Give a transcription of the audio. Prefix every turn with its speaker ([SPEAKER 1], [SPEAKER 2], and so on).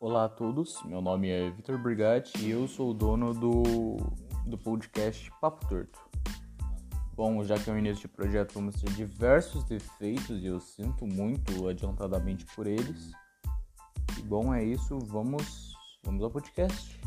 [SPEAKER 1] Olá a todos, meu nome é Vitor Brigatti e eu sou o dono do, do podcast Papo Torto. Bom, já que é o início de projeto, vamos ter diversos defeitos e eu sinto muito adiantadamente por eles. E bom, é isso, vamos, vamos ao podcast.